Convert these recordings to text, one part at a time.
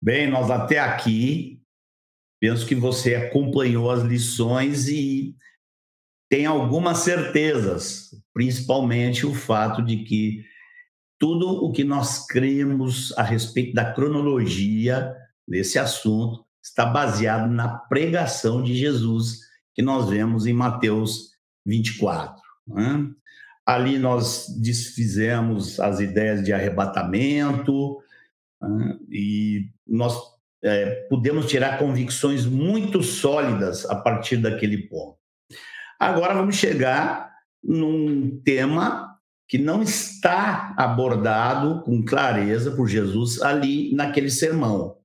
Bem, nós até aqui, penso que você acompanhou as lições e tem algumas certezas, principalmente o fato de que tudo o que nós cremos a respeito da cronologia desse assunto está baseado na pregação de Jesus que nós vemos em Mateus 24. Né? Ali nós desfizemos as ideias de arrebatamento e nós é, podemos tirar convicções muito sólidas a partir daquele ponto. Agora vamos chegar num tema que não está abordado com clareza por Jesus ali naquele sermão.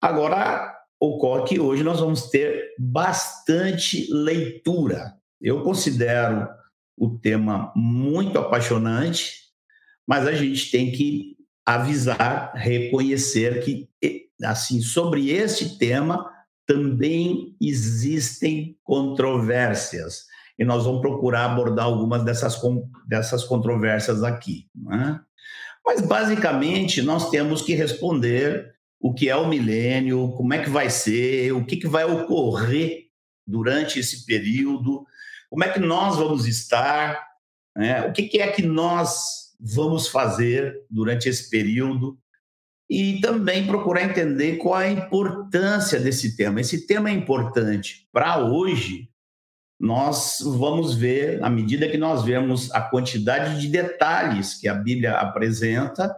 Agora, ocorre que hoje nós vamos ter bastante leitura. Eu considero o tema muito apaixonante, mas a gente tem que avisar, reconhecer que assim sobre este tema também existem controvérsias. E nós vamos procurar abordar algumas dessas, dessas controvérsias aqui. Né? Mas, basicamente, nós temos que responder o que é o milênio, como é que vai ser, o que, que vai ocorrer durante esse período, como é que nós vamos estar, né? o que, que é que nós vamos fazer durante esse período e também procurar entender qual a importância desse tema. Esse tema é importante para hoje. Nós vamos ver, à medida que nós vemos a quantidade de detalhes que a Bíblia apresenta,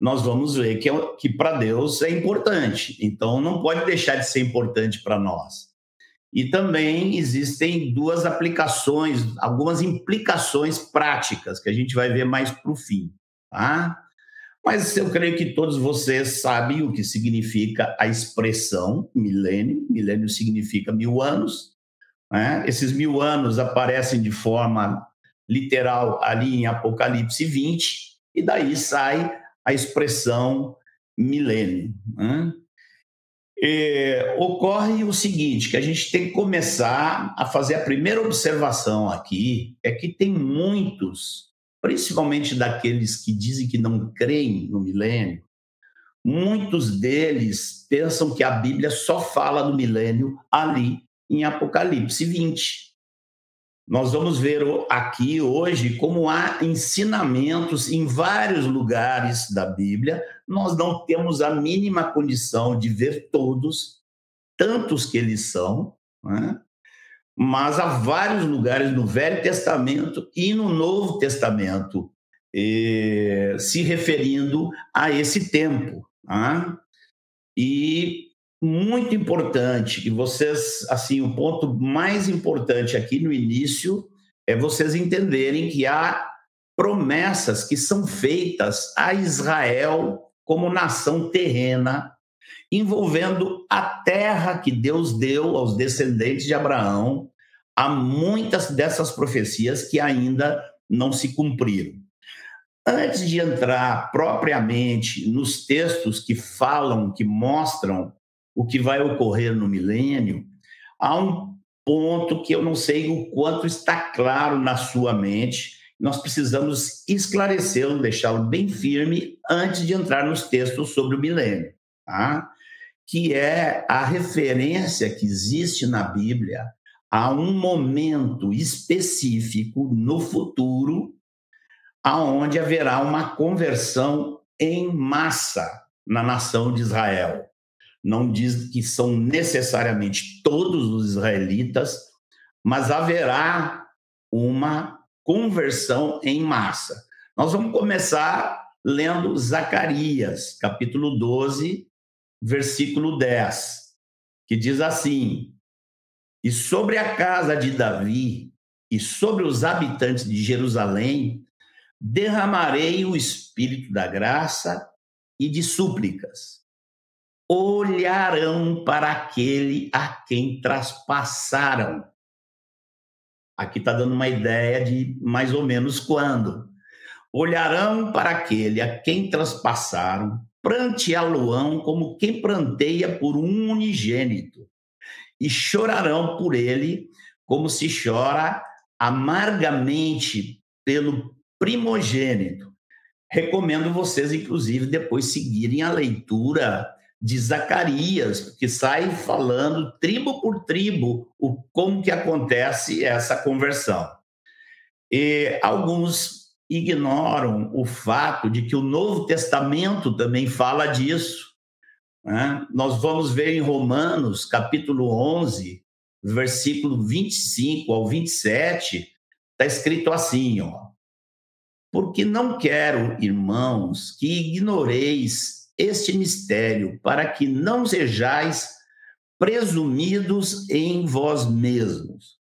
nós vamos ver que, é que para Deus é importante. Então, não pode deixar de ser importante para nós. E também existem duas aplicações, algumas implicações práticas que a gente vai ver mais para o fim. Tá? Mas eu creio que todos vocês sabem o que significa a expressão milênio. Milênio significa mil anos. Né? Esses mil anos aparecem de forma literal ali em Apocalipse 20, e daí sai a expressão milênio. Né? E, ocorre o seguinte, que a gente tem que começar a fazer a primeira observação aqui, é que tem muitos principalmente daqueles que dizem que não creem no milênio, muitos deles pensam que a Bíblia só fala do milênio ali em Apocalipse 20. Nós vamos ver aqui hoje como há ensinamentos em vários lugares da Bíblia. Nós não temos a mínima condição de ver todos, tantos que eles são, né? mas há vários lugares no Velho Testamento e no Novo Testamento eh, se referindo a esse tempo. Tá? E muito importante que vocês, assim, o ponto mais importante aqui no início é vocês entenderem que há promessas que são feitas a Israel como nação terrena envolvendo a terra que Deus deu aos descendentes de Abraão. Há muitas dessas profecias que ainda não se cumpriram. Antes de entrar propriamente nos textos que falam, que mostram o que vai ocorrer no milênio, há um ponto que eu não sei o quanto está claro na sua mente. Nós precisamos esclarecê-lo, deixá-lo bem firme antes de entrar nos textos sobre o milênio. Tá? que é a referência que existe na Bíblia a um momento específico no futuro aonde haverá uma conversão em massa na nação de Israel. Não diz que são necessariamente todos os israelitas, mas haverá uma conversão em massa. Nós vamos começar lendo Zacarias, capítulo 12, versículo 10, que diz assim: E sobre a casa de Davi e sobre os habitantes de Jerusalém derramarei o espírito da graça e de súplicas. Olharão para aquele a quem traspassaram. Aqui está dando uma ideia de mais ou menos quando. Olharão para aquele a quem traspassaram pranteá-lo-ão como quem pranteia por um unigênito, e chorarão por ele como se chora amargamente pelo primogênito. Recomendo vocês, inclusive, depois seguirem a leitura de Zacarias, que sai falando tribo por tribo o como que acontece essa conversão. E alguns ignoram o fato de que o Novo Testamento também fala disso. Né? Nós vamos ver em Romanos, capítulo 11, versículo 25 ao 27, está escrito assim, ó. Porque não quero, irmãos, que ignoreis este mistério, para que não sejais presumidos em vós mesmos,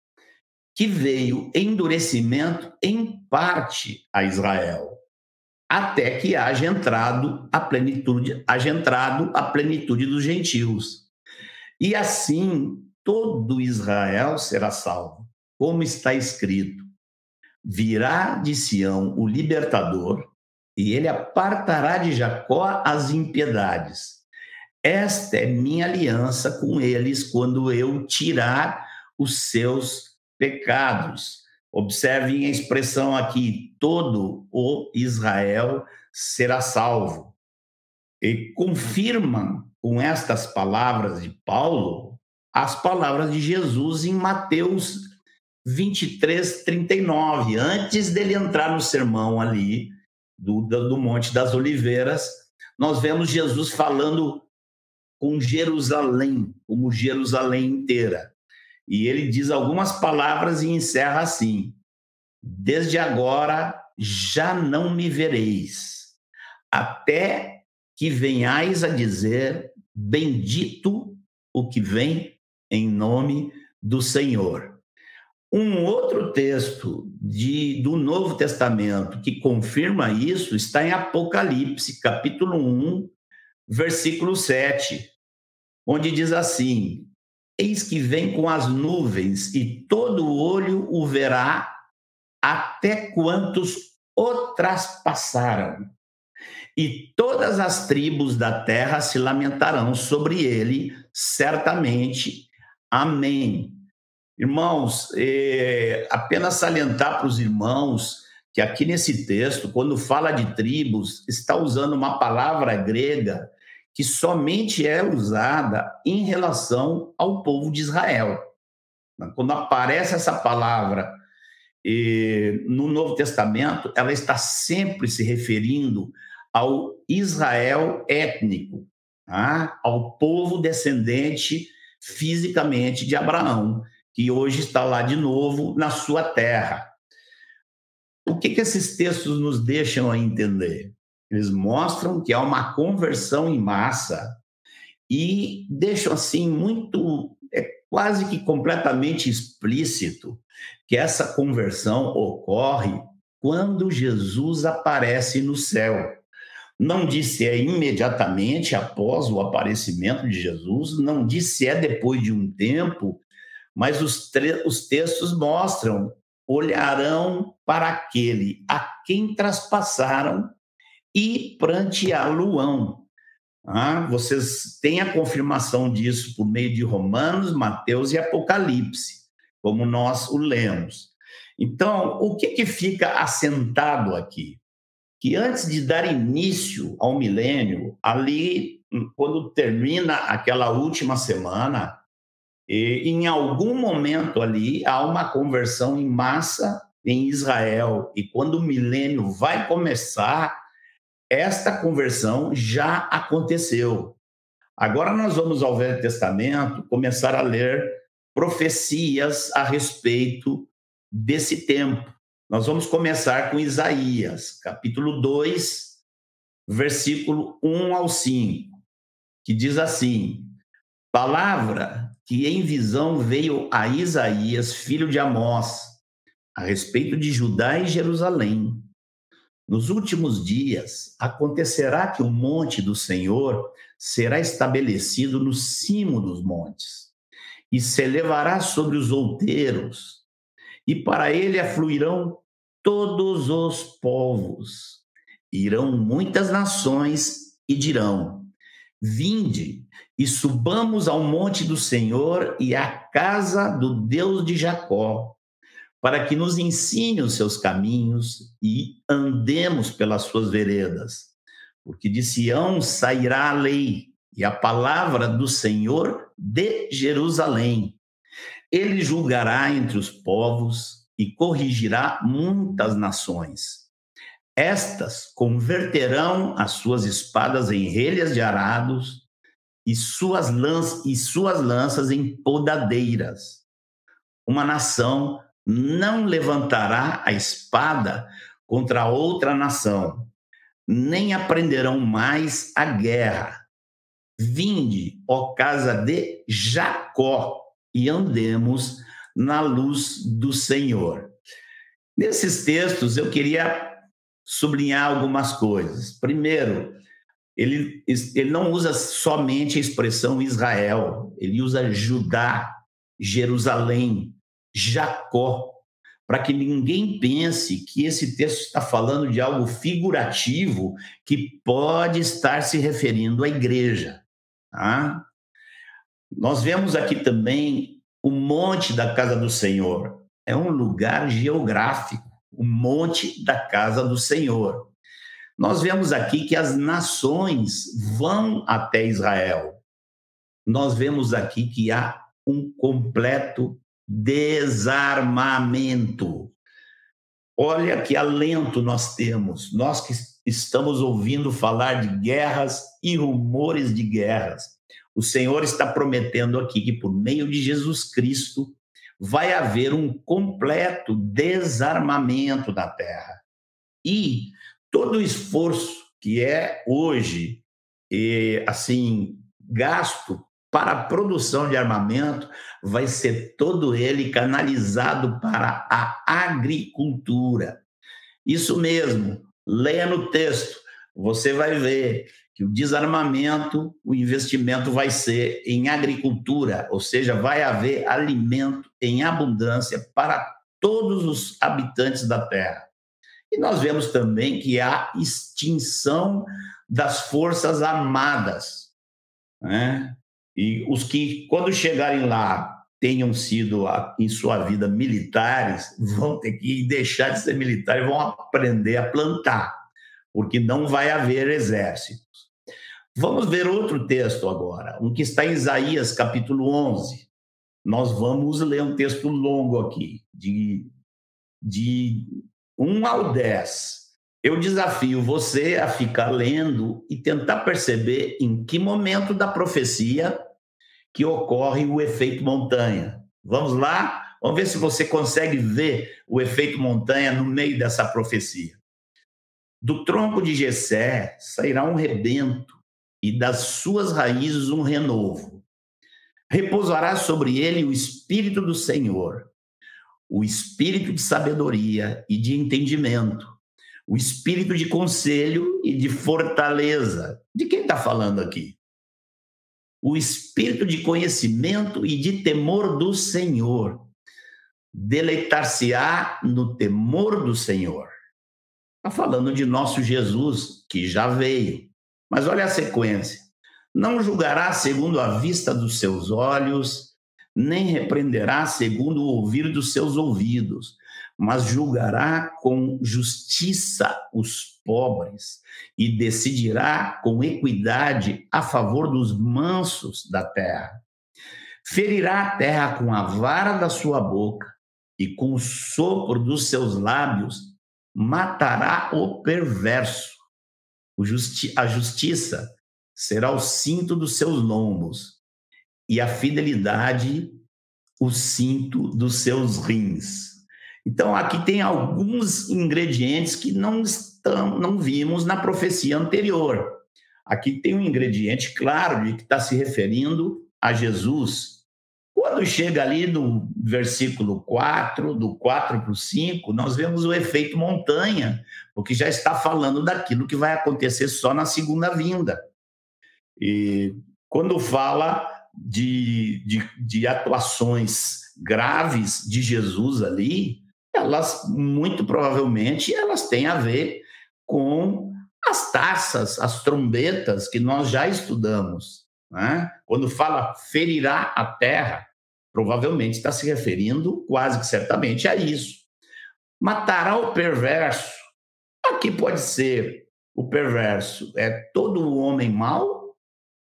que veio endurecimento em parte a Israel, até que haja entrado a plenitude, haja entrado a plenitude dos gentios. E assim todo Israel será salvo, como está escrito: virá de Sião o libertador, e ele apartará de Jacó as impiedades. Esta é minha aliança com eles quando eu tirar os seus pecados. Observem a expressão aqui: todo o Israel será salvo. E confirma com estas palavras de Paulo as palavras de Jesus em Mateus 23, 39, antes dele entrar no sermão ali do, do Monte das Oliveiras, nós vemos Jesus falando com Jerusalém, como Jerusalém inteira. E ele diz algumas palavras e encerra assim: Desde agora já não me vereis, até que venhais a dizer: Bendito o que vem em nome do Senhor. Um outro texto de, do Novo Testamento que confirma isso está em Apocalipse, capítulo 1, versículo 7, onde diz assim: Eis que vem com as nuvens, e todo olho o verá, até quantos o traspassaram. E todas as tribos da terra se lamentarão sobre ele, certamente. Amém. Irmãos, é, apenas salientar para os irmãos que aqui nesse texto, quando fala de tribos, está usando uma palavra grega que somente é usada em relação ao povo de Israel. Quando aparece essa palavra no Novo Testamento, ela está sempre se referindo ao Israel étnico, tá? ao povo descendente fisicamente de Abraão que hoje está lá de novo na sua terra. O que, que esses textos nos deixam a entender? Eles mostram que há uma conversão em massa e deixam assim muito, é quase que completamente explícito que essa conversão ocorre quando Jesus aparece no céu. Não diz se é imediatamente após o aparecimento de Jesus, não diz se é depois de um tempo, mas os, os textos mostram: olharão para aquele a quem traspassaram e pranteá-lo-ão. Ah, vocês têm a confirmação disso por meio de Romanos, Mateus e Apocalipse, como nós o lemos. Então, o que, que fica assentado aqui? Que antes de dar início ao milênio, ali, quando termina aquela última semana, e, em algum momento ali há uma conversão em massa em Israel. E quando o milênio vai começar, esta conversão já aconteceu. Agora nós vamos ao Velho Testamento começar a ler profecias a respeito desse tempo. Nós vamos começar com Isaías, capítulo 2, versículo 1 ao 5, que diz assim: Palavra que em visão veio a Isaías, filho de Amós, a respeito de Judá e Jerusalém. Nos últimos dias acontecerá que o monte do Senhor será estabelecido no cimo dos montes, e se elevará sobre os outeiros, e para ele afluirão todos os povos. Irão muitas nações e dirão: Vinde e subamos ao monte do Senhor e à casa do Deus de Jacó, para que nos ensine os seus caminhos e andemos pelas suas veredas. Porque de Sião sairá a lei e a palavra do Senhor de Jerusalém. Ele julgará entre os povos e corrigirá muitas nações. Estas converterão as suas espadas em relhas de arados e suas, lanças, e suas lanças em podadeiras. Uma nação não levantará a espada contra outra nação, nem aprenderão mais a guerra. Vinde, ó casa de Jacó, e andemos na luz do Senhor. Nesses textos, eu queria sublinhar algumas coisas. Primeiro, ele, ele não usa somente a expressão Israel, ele usa Judá, Jerusalém, Jacó, para que ninguém pense que esse texto está falando de algo figurativo que pode estar se referindo à igreja. Tá? Nós vemos aqui também o monte da casa do Senhor. É um lugar geográfico, o monte da casa do Senhor. Nós vemos aqui que as nações vão até Israel. Nós vemos aqui que há um completo desarmamento. Olha que alento nós temos, nós que estamos ouvindo falar de guerras e rumores de guerras. O Senhor está prometendo aqui que por meio de Jesus Cristo vai haver um completo desarmamento da terra. E todo o esforço que é hoje assim gasto para a produção de armamento vai ser todo ele canalizado para a agricultura. Isso mesmo, leia no texto, você vai ver que o desarmamento, o investimento vai ser em agricultura, ou seja, vai haver alimento em abundância para todos os habitantes da terra. E nós vemos também que há extinção das forças armadas. Né? E os que, quando chegarem lá, tenham sido em sua vida militares, vão ter que deixar de ser militares, vão aprender a plantar, porque não vai haver exércitos. Vamos ver outro texto agora, um que está em Isaías capítulo 11. Nós vamos ler um texto longo aqui, de, de 1 ao 10. Eu desafio você a ficar lendo e tentar perceber em que momento da profecia que ocorre o efeito montanha. Vamos lá? Vamos ver se você consegue ver o efeito montanha no meio dessa profecia. Do tronco de Jessé sairá um rebento e das suas raízes um renovo. Repousará sobre ele o espírito do Senhor, o espírito de sabedoria e de entendimento o espírito de conselho e de fortaleza. De quem está falando aqui? O espírito de conhecimento e de temor do Senhor. Deleitar-se-á no temor do Senhor. Está falando de nosso Jesus, que já veio. Mas olha a sequência. Não julgará segundo a vista dos seus olhos, nem repreenderá segundo o ouvir dos seus ouvidos, mas julgará com justiça os pobres e decidirá com equidade a favor dos mansos da terra. Ferirá a terra com a vara da sua boca e com o sopro dos seus lábios matará o perverso. a justiça será o cinto dos seus lombos e a fidelidade o cinto dos seus rins. Então, aqui tem alguns ingredientes que não, estão, não vimos na profecia anterior. Aqui tem um ingrediente claro de que está se referindo a Jesus. Quando chega ali no versículo 4, do 4 para o 5, nós vemos o efeito montanha, porque já está falando daquilo que vai acontecer só na segunda vinda. E quando fala de, de, de atuações graves de Jesus ali, elas muito provavelmente elas têm a ver com as taças, as trombetas que nós já estudamos. Né? Quando fala ferirá a terra, provavelmente está se referindo quase que certamente a isso. Matará o perverso. Aqui pode ser o perverso, é todo o homem mau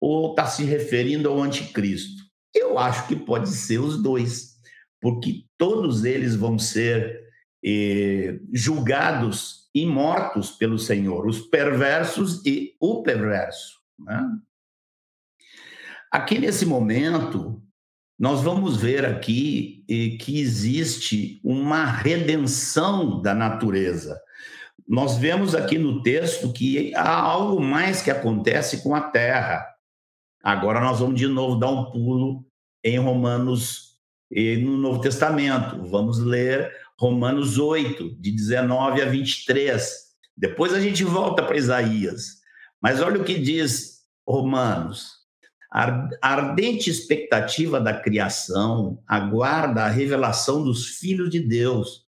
ou está se referindo ao anticristo? Eu acho que pode ser os dois, porque todos eles vão ser eh, julgados e mortos pelo Senhor, os perversos e o perverso. Né? Aqui nesse momento, nós vamos ver aqui eh, que existe uma redenção da natureza. Nós vemos aqui no texto que há algo mais que acontece com a terra. Agora nós vamos de novo dar um pulo em Romanos, no Novo Testamento. Vamos ler Romanos 8, de 19 a 23. Depois a gente volta para Isaías. Mas olha o que diz Romanos. A ardente expectativa da criação aguarda a revelação dos filhos de Deus,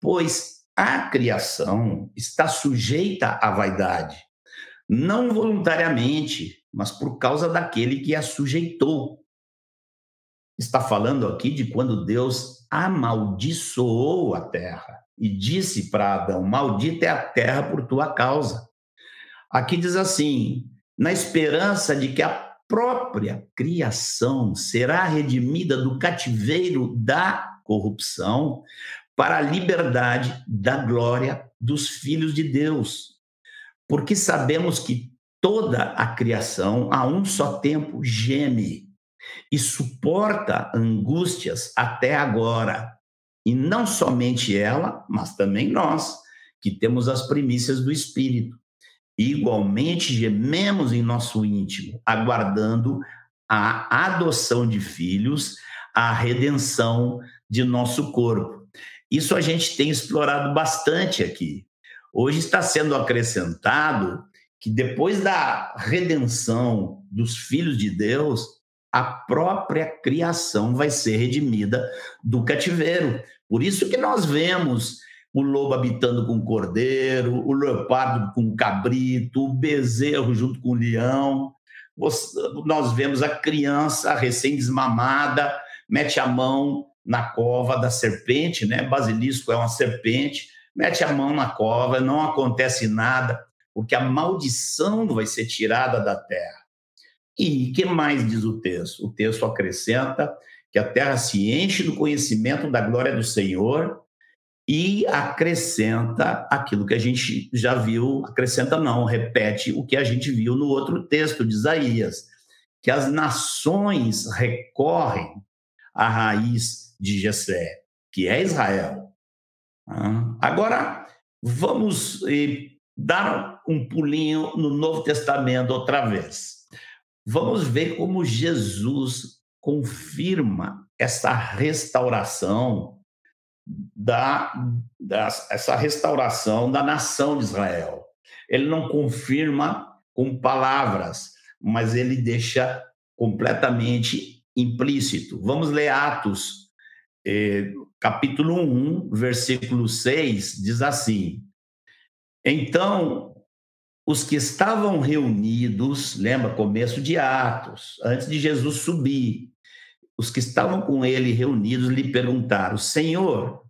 pois a criação está sujeita à vaidade, não voluntariamente, mas por causa daquele que a sujeitou. Está falando aqui de quando Deus amaldiçoou a terra e disse para Adão: Maldita é a terra por tua causa. Aqui diz assim: na esperança de que a própria criação será redimida do cativeiro da corrupção para a liberdade da glória dos filhos de Deus. Porque sabemos que toda a criação, a um só tempo, geme e suporta angústias até agora. E não somente ela, mas também nós, que temos as primícias do Espírito. Igualmente gememos em nosso íntimo, aguardando a adoção de filhos, a redenção de nosso corpo. Isso a gente tem explorado bastante aqui. Hoje está sendo acrescentado que depois da redenção dos filhos de Deus, a própria criação vai ser redimida do cativeiro. Por isso que nós vemos o lobo habitando com o cordeiro, o leopardo com o cabrito, o bezerro junto com o leão. Nós vemos a criança recém-desmamada, mete a mão na cova da serpente, né? Basilisco é uma serpente, mete a mão na cova, não acontece nada, porque a maldição vai ser tirada da terra. E que mais diz o texto? O texto acrescenta que a terra se enche do conhecimento da glória do Senhor e acrescenta aquilo que a gente já viu, acrescenta não, repete o que a gente viu no outro texto de Isaías, que as nações recorrem à raiz de Jessé, que é Israel. Agora, vamos eh, dar um pulinho no Novo Testamento outra vez. Vamos ver como Jesus confirma essa restauração da, da essa restauração da nação de Israel. Ele não confirma com palavras, mas ele deixa completamente implícito. Vamos ler Atos, eh, capítulo 1, versículo 6, diz assim: Então, os que estavam reunidos, lembra, começo de Atos, antes de Jesus subir, os que estavam com ele reunidos lhe perguntaram: Senhor,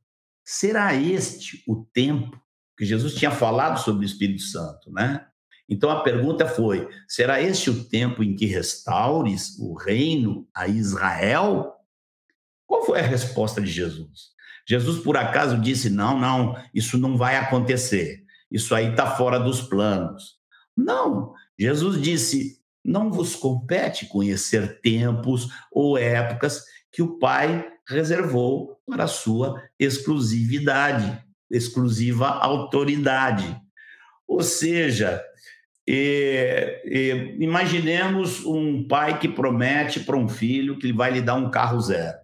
será este o tempo que Jesus tinha falado sobre o Espírito Santo, né? Então a pergunta foi: será este o tempo em que restaures o reino a Israel? Qual foi a resposta de Jesus? Jesus, por acaso, disse: não, não, isso não vai acontecer, isso aí está fora dos planos. Não, Jesus disse: não vos compete conhecer tempos ou épocas que o Pai reservou para sua exclusividade, exclusiva autoridade. Ou seja, é, é, imaginemos um pai que promete para um filho que ele vai lhe dar um carro zero.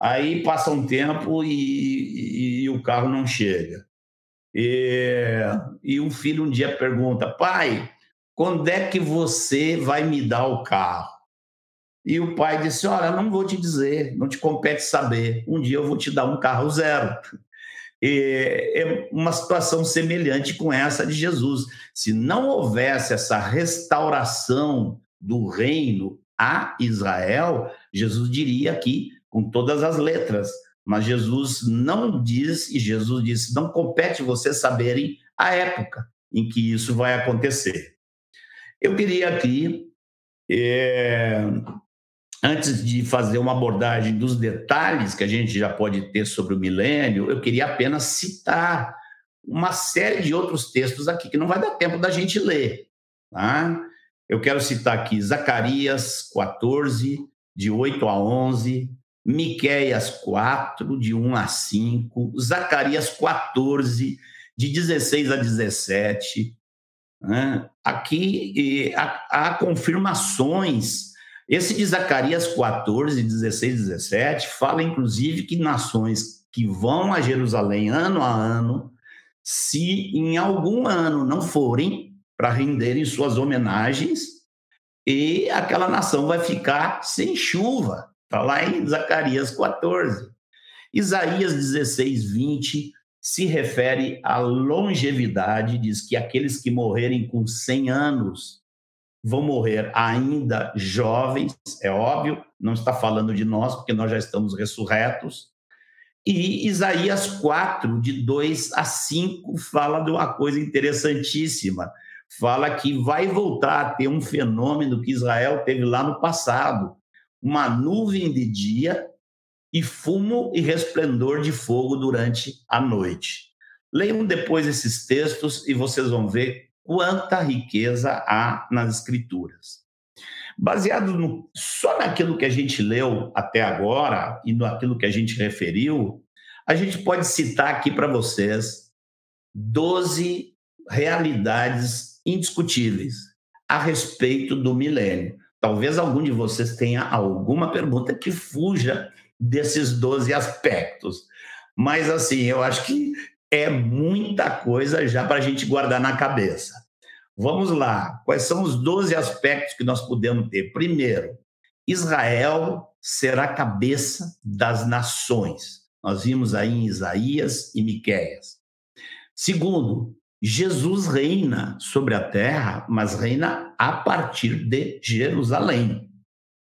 Aí passa um tempo e, e, e o carro não chega. E, e um filho um dia pergunta: pai, quando é que você vai me dar o carro? E o pai disse: Olha, não vou te dizer, não te compete saber. Um dia eu vou te dar um carro zero. E é uma situação semelhante com essa de Jesus. Se não houvesse essa restauração do reino a Israel, Jesus diria aqui com todas as letras. Mas Jesus não diz, e Jesus disse: não compete vocês saberem a época em que isso vai acontecer. Eu queria aqui É, antes de fazer uma abordagem dos detalhes que a gente já pode ter sobre o milênio, eu queria apenas citar uma série de outros textos aqui que não vai dar tempo da gente ler. Tá? Eu quero citar aqui Zacarias 14, de 8 a 11, Miqueias 4, de 1 a 5, Zacarias 14, de 16 a 17. Né? Aqui há, há confirmações. Esse de Zacarias 14, 16 e 17 fala, inclusive, que nações que vão a Jerusalém ano a ano, se em algum ano não forem para renderem suas homenagens, e aquela nação vai ficar sem chuva. Está lá em Zacarias 14. Isaías 16, 20 se refere à longevidade, diz que aqueles que morrerem com 100 anos vão morrer ainda jovens, é óbvio, não está falando de nós, porque nós já estamos ressurretos. E Isaías 4, de 2 a 5, fala de uma coisa interessantíssima. Fala que vai voltar a ter um fenômeno que Israel teve lá no passado, uma nuvem de dia e fumo e resplendor de fogo durante a noite. Leiam depois esses textos e vocês vão ver quanta riqueza há nas Escrituras. Baseado no, só naquilo que a gente leu até agora e naquilo que a gente referiu, a gente pode citar aqui para vocês 12 realidades indiscutíveis a respeito do milênio. Talvez algum de vocês tenha alguma pergunta que fuja desses 12 aspectos. Mas, assim, eu acho que é muita coisa já para a gente guardar na cabeça. Vamos lá. Quais são os 12 aspectos que nós podemos ter? Primeiro, Israel será cabeça das nações. Nós vimos aí em Isaías e Miquéias. Segundo, Jesus reina sobre a terra, mas reina a partir de Jerusalém.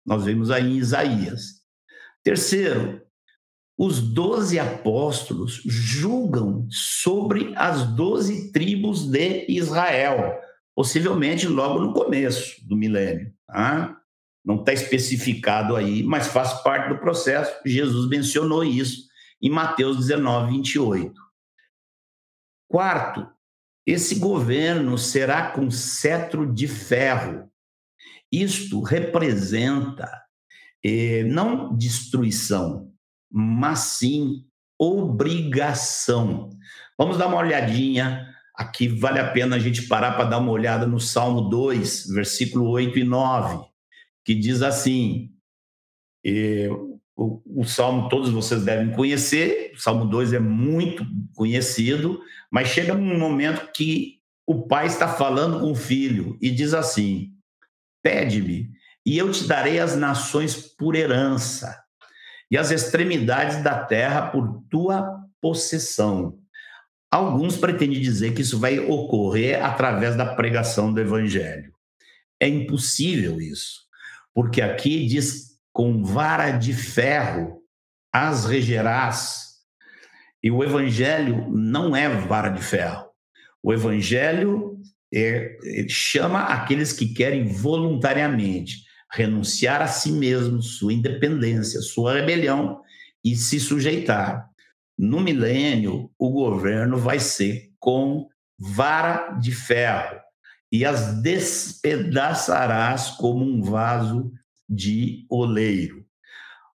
Nós vemos aí em Isaías. Terceiro, os doze apóstolos julgam sobre as doze tribos de Israel, possivelmente logo no começo do milênio. Tá? Não está especificado aí, mas faz parte do processo. Jesus mencionou isso em Mateus 19, 28. Quarto, esse governo será com cetro de ferro. Isto representa eh, não destruição, mas sim obrigação. Vamos dar uma olhadinha aqui, vale a pena a gente parar para dar uma olhada no Salmo 2, versículo 8 e 9, que diz assim: eh, o, o, Salmo todos vocês devem conhecer, o Salmo 2 é muito conhecido, mas chega um momento que o pai está falando com o filho e diz assim: Pede-me, e eu te darei as nações por herança, e as extremidades da terra por tua possessão. Alguns pretendem dizer que isso vai ocorrer através da pregação do evangelho. É impossível isso, porque aqui diz com vara de ferro as regerás. E o evangelho não é vara de ferro. O evangelho é, chama aqueles que querem voluntariamente renunciar a si mesmos, sua independência, sua rebelião e se sujeitar. No milênio, o governo vai ser com vara de ferro e as despedaçarás como um vaso de oleiro.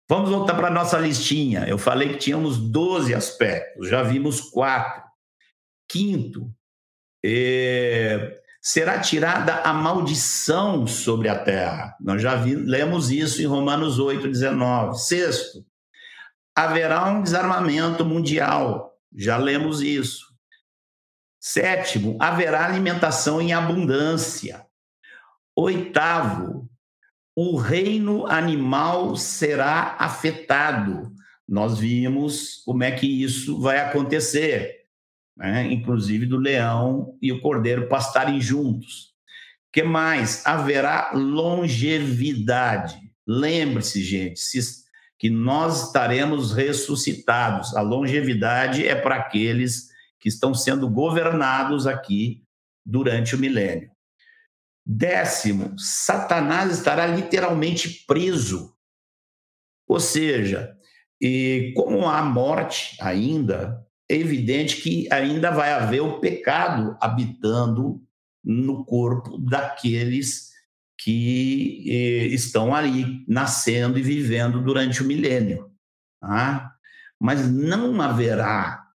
Vamos voltar para a nossa listinha. Eu falei que tínhamos 12 aspectos, já vimos quatro. Quinto, é, será tirada a maldição sobre a terra. Nós já vi, lemos isso em Romanos 8, 19. Sexto, haverá um desarmamento mundial. Já lemos isso. Sétimo, haverá alimentação em abundância. Oitavo, o reino animal será afetado. Nós vimos como é que isso vai acontecer, né? inclusive do leão e o cordeiro pastarem juntos. que mais? Haverá longevidade. Lembre-se, gente, que nós estaremos ressuscitados. A longevidade é para aqueles que estão sendo governados aqui durante o milênio. Décimo, Satanás estará literalmente preso. Ou seja, e como há morte ainda, é evidente que ainda vai haver o pecado habitando no corpo daqueles que eh, estão ali nascendo e vivendo durante o milênio. Tá? Mas não haverá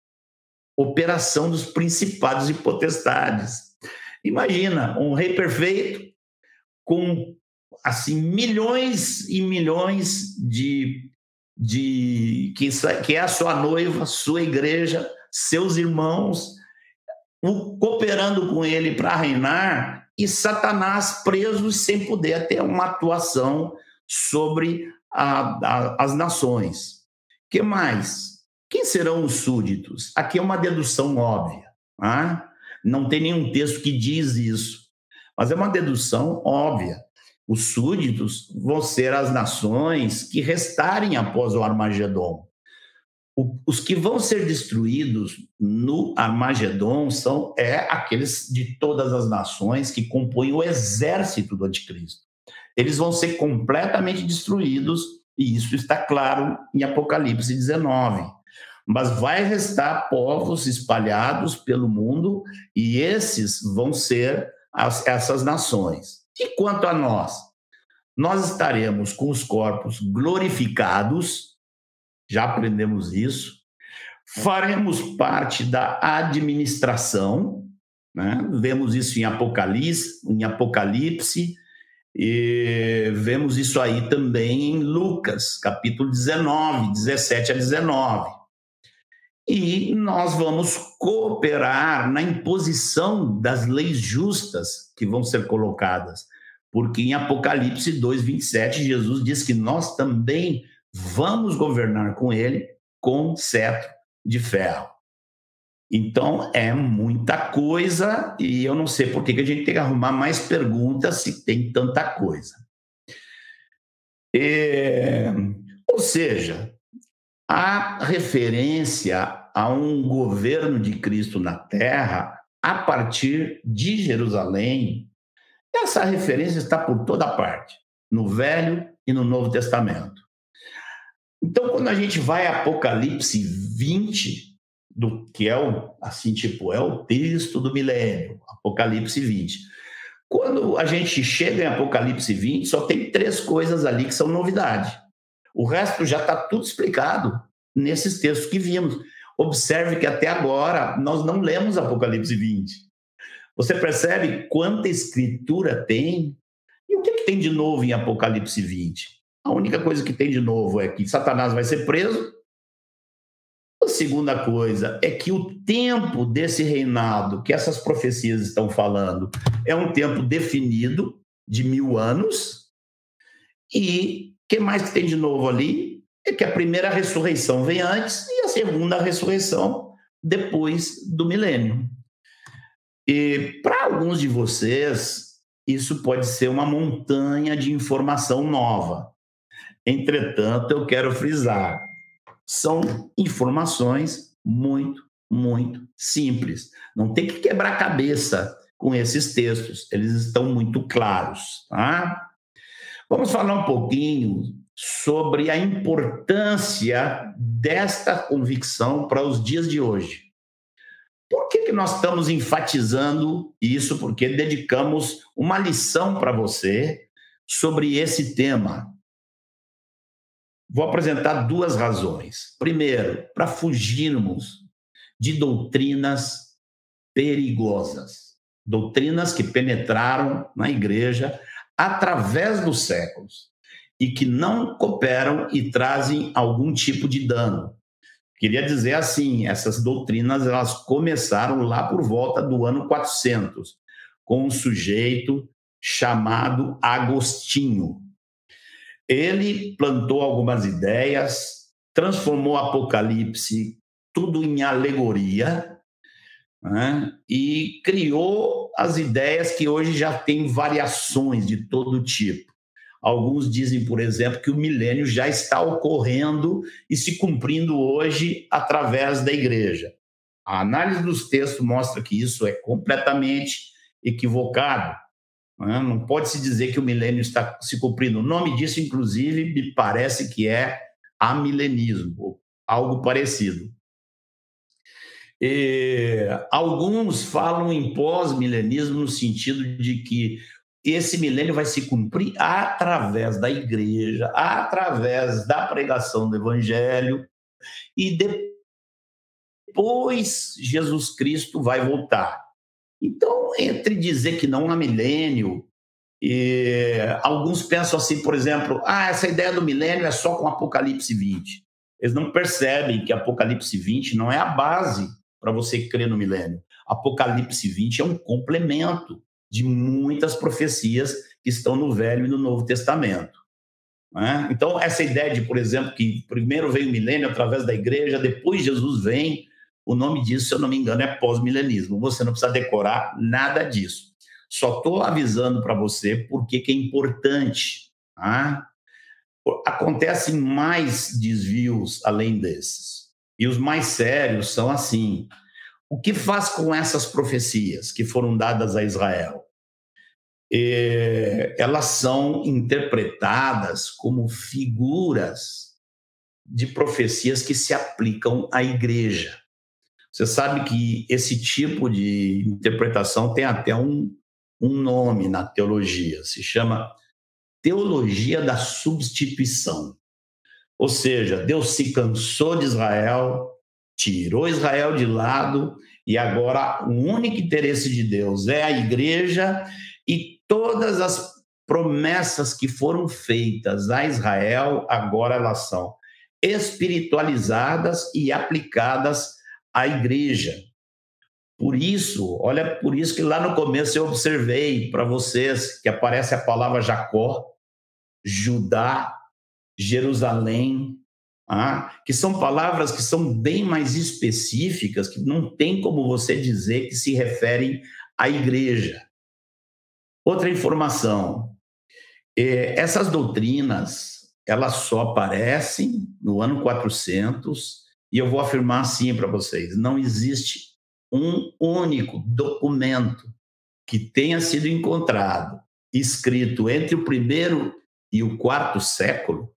operação dos principados e potestades. Imagina um rei perfeito com assim milhões e milhões de de que, que é a sua noiva, sua igreja, seus irmãos, o, cooperando com ele para reinar e Satanás preso sem poder ter uma atuação sobre a, a, as nações. Que mais? Quem serão os súditos? Aqui é uma dedução óbvia. Tá? Não tem nenhum texto que diz isso, mas é uma dedução óbvia. Os súditos vão ser as nações que restarem após o Armagedon. os que vão ser destruídos no Armagedon são é aqueles de todas as nações que compõem o exército do anticristo. Eles vão ser completamente destruídos, e isso está claro em Apocalipse 19. Mas vai restar povos espalhados pelo mundo, e esses vão ser as, essas nações. E quanto a nós? Nós estaremos com os corpos glorificados, já aprendemos isso, faremos parte da administração, né? vemos isso em Apocalipse, em Apocalipse, e vemos isso aí também em Lucas, capítulo 19, 17 a 19. E nós vamos cooperar na imposição das leis justas que vão ser colocadas, porque em Apocalipse 2, 27, Jesus diz que nós também vamos governar com ele com cetro de ferro. Então é muita coisa e eu não sei por que, que a gente tem que arrumar mais perguntas se tem tanta coisa. É, ou seja, a referência a um governo de Cristo na terra a partir de Jerusalém, essa referência está por toda parte, no Velho e no Novo Testamento. Então, quando a gente vai a Apocalipse 20, do que é o assim tipo é o texto do milênio, Apocalipse 20. Quando a gente chega em Apocalipse 20, só tem três coisas ali que são novidade. O resto já está tudo explicado nesses textos que vimos. Observe que até agora nós não lemos Apocalipse 20. Você percebe quanta escritura tem? E o que, que tem de novo em Apocalipse 20? A única coisa que tem de novo é que Satanás vai ser preso. A segunda coisa é que o tempo desse reinado que essas profecias estão falando é um tempo definido de mil anos. E que mais que tem de novo ali? É que a primeira ressurreição vem antes e a segunda ressurreição depois do milênio. E para alguns de vocês, isso pode ser uma montanha de informação nova. Entretanto, eu quero frisar: são informações muito, muito simples. Não tem que quebrar cabeça com esses textos, eles estão muito claros. Tá? Vamos falar um pouquinho sobre a importância desta convicção para os dias de hoje. Por que, que nós estamos enfatizando isso? Porque dedicamos uma lição para você sobre esse tema. Vou apresentar duas razões. Primeiro, para fugirmos de doutrinas perigosas, doutrinas que penetraram na igreja através dos séculos e que não cooperam e trazem algum tipo de dano. Queria dizer assim, essas doutrinas elas começaram lá por volta do ano 400, com um sujeito chamado Agostinho. Ele plantou algumas ideias, transformou o Apocalipse tudo em alegoria, né? e criou as ideias que hoje já têm variações de todo tipo. Alguns dizem, por exemplo, que o milênio já está ocorrendo e se cumprindo hoje através da igreja. A análise dos textos mostra que isso é completamente equivocado. Né? Não pode se dizer que o milênio está se cumprindo. O nome disso, inclusive, me parece que é amilenismo, algo parecido. E, alguns falam em pós-milenismo no sentido de que esse milênio vai se cumprir através da igreja, através da pregação do evangelho, e depois Jesus Cristo vai voltar. Então, entre dizer que não há milênio, e alguns pensam assim, por exemplo, ah, essa ideia do milênio é só com Apocalipse 20. Eles não percebem que Apocalipse 20 não é a base para você crer no milênio. Apocalipse 20 é um complemento de muitas profecias que estão no Velho e no Novo Testamento. Né? Então, essa ideia de, por exemplo, que primeiro veio o milênio através da igreja, depois Jesus vem, o nome disso, se eu não me engano, é pós-milenismo. Você não precisa decorar nada disso. Só estou avisando para você porque que é importante. Tá? Acontecem mais desvios além desses. E os mais sérios são assim. O que faz com essas profecias que foram dadas a Israel? É, elas são interpretadas como figuras de profecias que se aplicam à igreja. Você sabe que esse tipo de interpretação tem até um, um nome na teologia, se chama teologia da substituição. Ou seja, Deus se cansou de Israel, tirou Israel de lado e agora o único interesse de Deus é a igreja e todas as promessas que foram feitas a Israel agora elas são espiritualizadas e aplicadas a igreja. Por isso, olha, por isso que lá no começo eu observei para vocês que aparece a palavra Jacó, Judá, Jerusalém, ah, que são palavras que são bem mais específicas, que não tem como você dizer que se referem à igreja. Outra informação, é, essas doutrinas, elas só aparecem no ano 400 e eu vou afirmar assim para vocês: não existe um único documento que tenha sido encontrado, escrito entre o primeiro e o quarto século,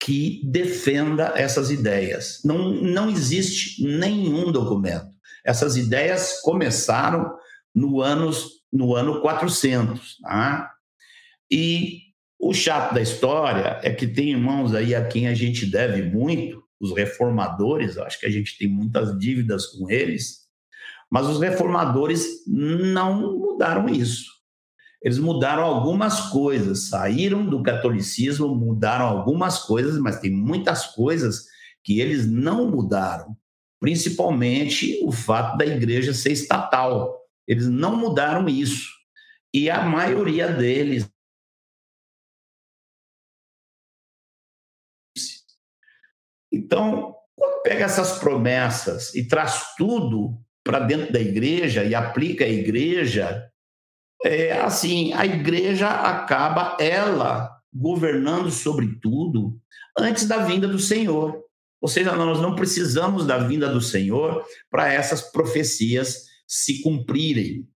que defenda essas ideias. Não, não existe nenhum documento. Essas ideias começaram no, anos, no ano 400. Tá? E o chato da história é que tem irmãos aí a quem a gente deve muito, os reformadores, acho que a gente tem muitas dívidas com eles, mas os reformadores não mudaram isso. Eles mudaram algumas coisas, saíram do catolicismo, mudaram algumas coisas, mas tem muitas coisas que eles não mudaram, principalmente o fato da igreja ser estatal. Eles não mudaram isso. E a maioria deles Então, quando pega essas promessas e traz tudo para dentro da igreja e aplica a igreja, é assim, a igreja acaba ela governando sobre tudo antes da vinda do Senhor. Ou seja, nós não precisamos da vinda do Senhor para essas profecias se cumprirem.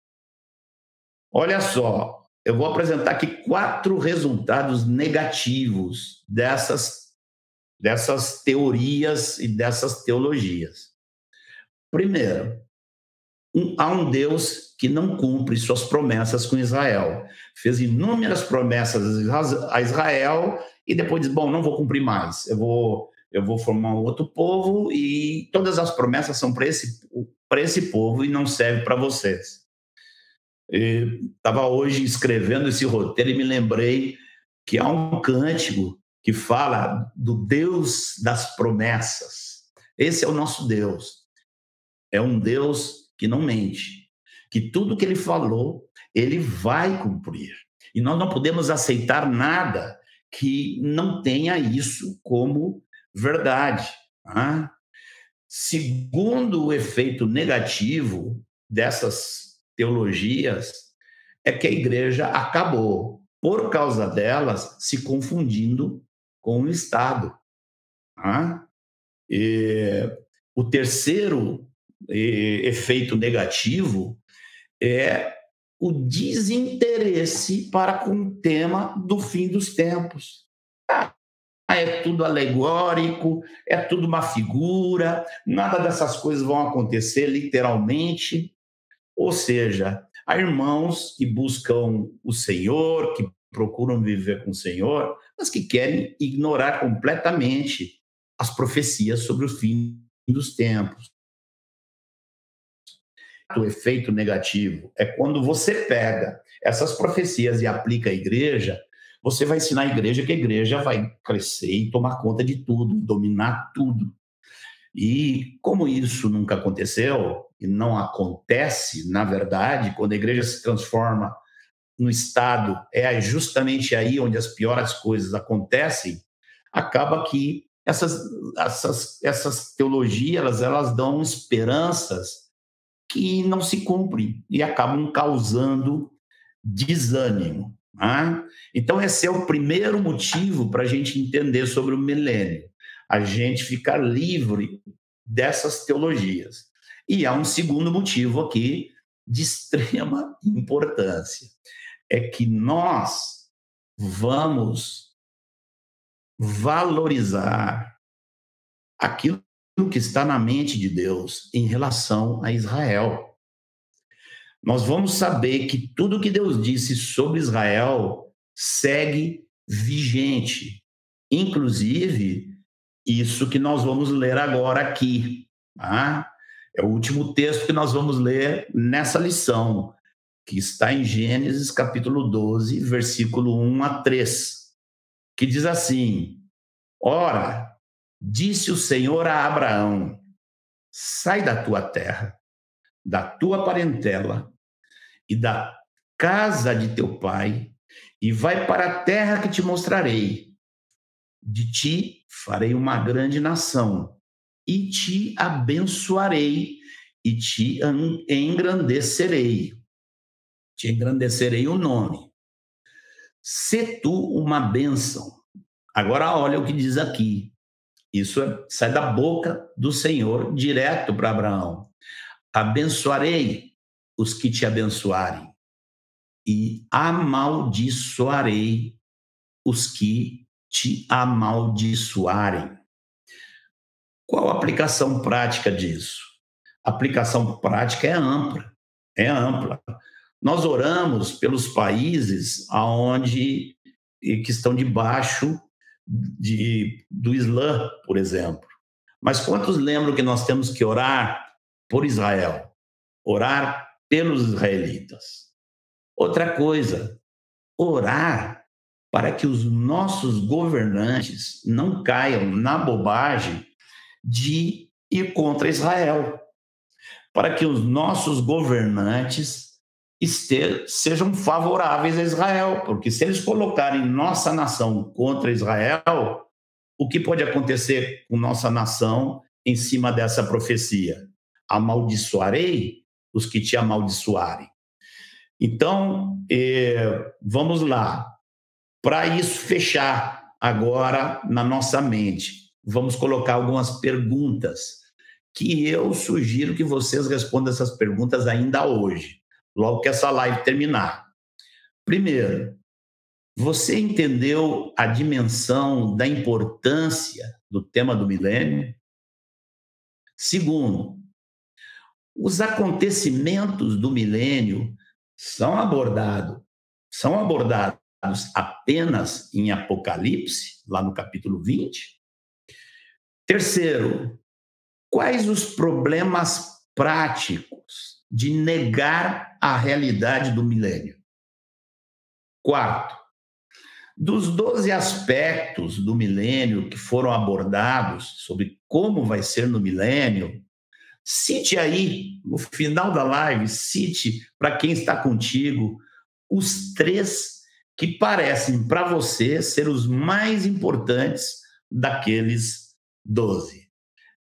Olha só, eu vou apresentar aqui quatro resultados negativos dessas dessas teorias e dessas teologias. Primeiro, um, há um Deus que não cumpre suas promessas com Israel. Fez inúmeras promessas a Israel e depois diz: bom, não vou cumprir mais. Eu vou, eu vou formar um outro povo e todas as promessas são para esse, esse povo e não serve para vocês. Estava hoje escrevendo esse roteiro e me lembrei que há um cântico que fala do Deus das promessas. Esse é o nosso Deus. É um Deus que não mente, que tudo que ele falou, ele vai cumprir. E nós não podemos aceitar nada que não tenha isso como verdade. Tá? Segundo o efeito negativo dessas teologias, é que a igreja acabou, por causa delas, se confundindo com o Estado. Tá? O terceiro efeito negativo é o desinteresse para com o tema do fim dos tempos. Ah, é tudo alegórico, é tudo uma figura, nada dessas coisas vão acontecer literalmente. Ou seja, há irmãos que buscam o Senhor, que procuram viver com o Senhor, mas que querem ignorar completamente as profecias sobre o fim dos tempos o efeito negativo é quando você pega essas profecias e aplica à igreja, você vai ensinar a igreja que a igreja vai crescer e tomar conta de tudo, dominar tudo. E como isso nunca aconteceu, e não acontece, na verdade, quando a igreja se transforma no Estado, é justamente aí onde as piores coisas acontecem, acaba que essas, essas, essas teologias elas, elas dão esperanças que não se cumprem e acabam causando desânimo. Né? Então, esse é o primeiro motivo para a gente entender sobre o milênio, a gente ficar livre dessas teologias. E há um segundo motivo aqui de extrema importância: é que nós vamos valorizar aquilo que está na mente de Deus em relação a Israel. Nós vamos saber que tudo que Deus disse sobre Israel segue vigente, inclusive isso que nós vamos ler agora aqui. Tá? É o último texto que nós vamos ler nessa lição, que está em Gênesis capítulo 12, versículo 1 a 3, que diz assim: Ora, Disse o Senhor a Abraão: Sai da tua terra, da tua parentela e da casa de teu pai, e vai para a terra que te mostrarei. De ti farei uma grande nação, e te abençoarei, e te engrandecerei. Te engrandecerei o nome. Se tu uma bênção. Agora olha o que diz aqui. Isso é, sai da boca do Senhor direto para Abraão. Abençoarei os que te abençoarem e amaldiçoarei os que te amaldiçoarem. Qual a aplicação prática disso? A aplicação prática é ampla, é ampla. Nós oramos pelos países aonde que estão debaixo de, do Islã, por exemplo. Mas quantos lembram que nós temos que orar por Israel? Orar pelos israelitas. Outra coisa, orar para que os nossos governantes não caiam na bobagem de ir contra Israel. Para que os nossos governantes sejam favoráveis a Israel, porque se eles colocarem nossa nação contra Israel, o que pode acontecer com nossa nação em cima dessa profecia? Amaldiçoarei os que te amaldiçoarem. Então, eh, vamos lá. Para isso fechar agora na nossa mente, vamos colocar algumas perguntas que eu sugiro que vocês respondam essas perguntas ainda hoje logo que essa live terminar. Primeiro, você entendeu a dimensão da importância do tema do milênio? Segundo, os acontecimentos do milênio são abordados, são abordados apenas em Apocalipse, lá no capítulo 20. Terceiro, quais os problemas práticos de negar a realidade do milênio. Quarto, dos 12 aspectos do milênio que foram abordados sobre como vai ser no milênio, cite aí, no final da live, cite para quem está contigo os três que parecem para você ser os mais importantes daqueles 12.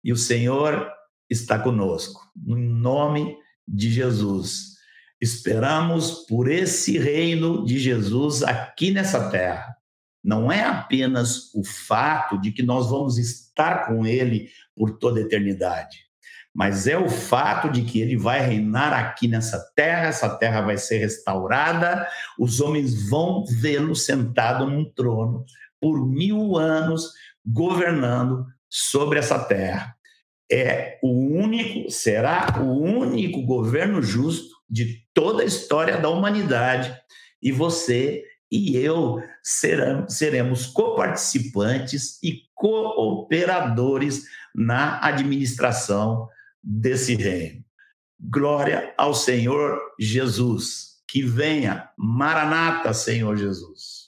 E o Senhor está conosco. Em nome de Jesus. Esperamos por esse reino de Jesus aqui nessa terra. Não é apenas o fato de que nós vamos estar com ele por toda a eternidade, mas é o fato de que ele vai reinar aqui nessa terra, essa terra vai ser restaurada, os homens vão vê-lo sentado num trono por mil anos, governando sobre essa terra. É o único, será o único governo justo de toda a história da humanidade. E você e eu serão, seremos coparticipantes e cooperadores na administração desse reino. Glória ao Senhor Jesus. Que venha, Maranata, Senhor Jesus.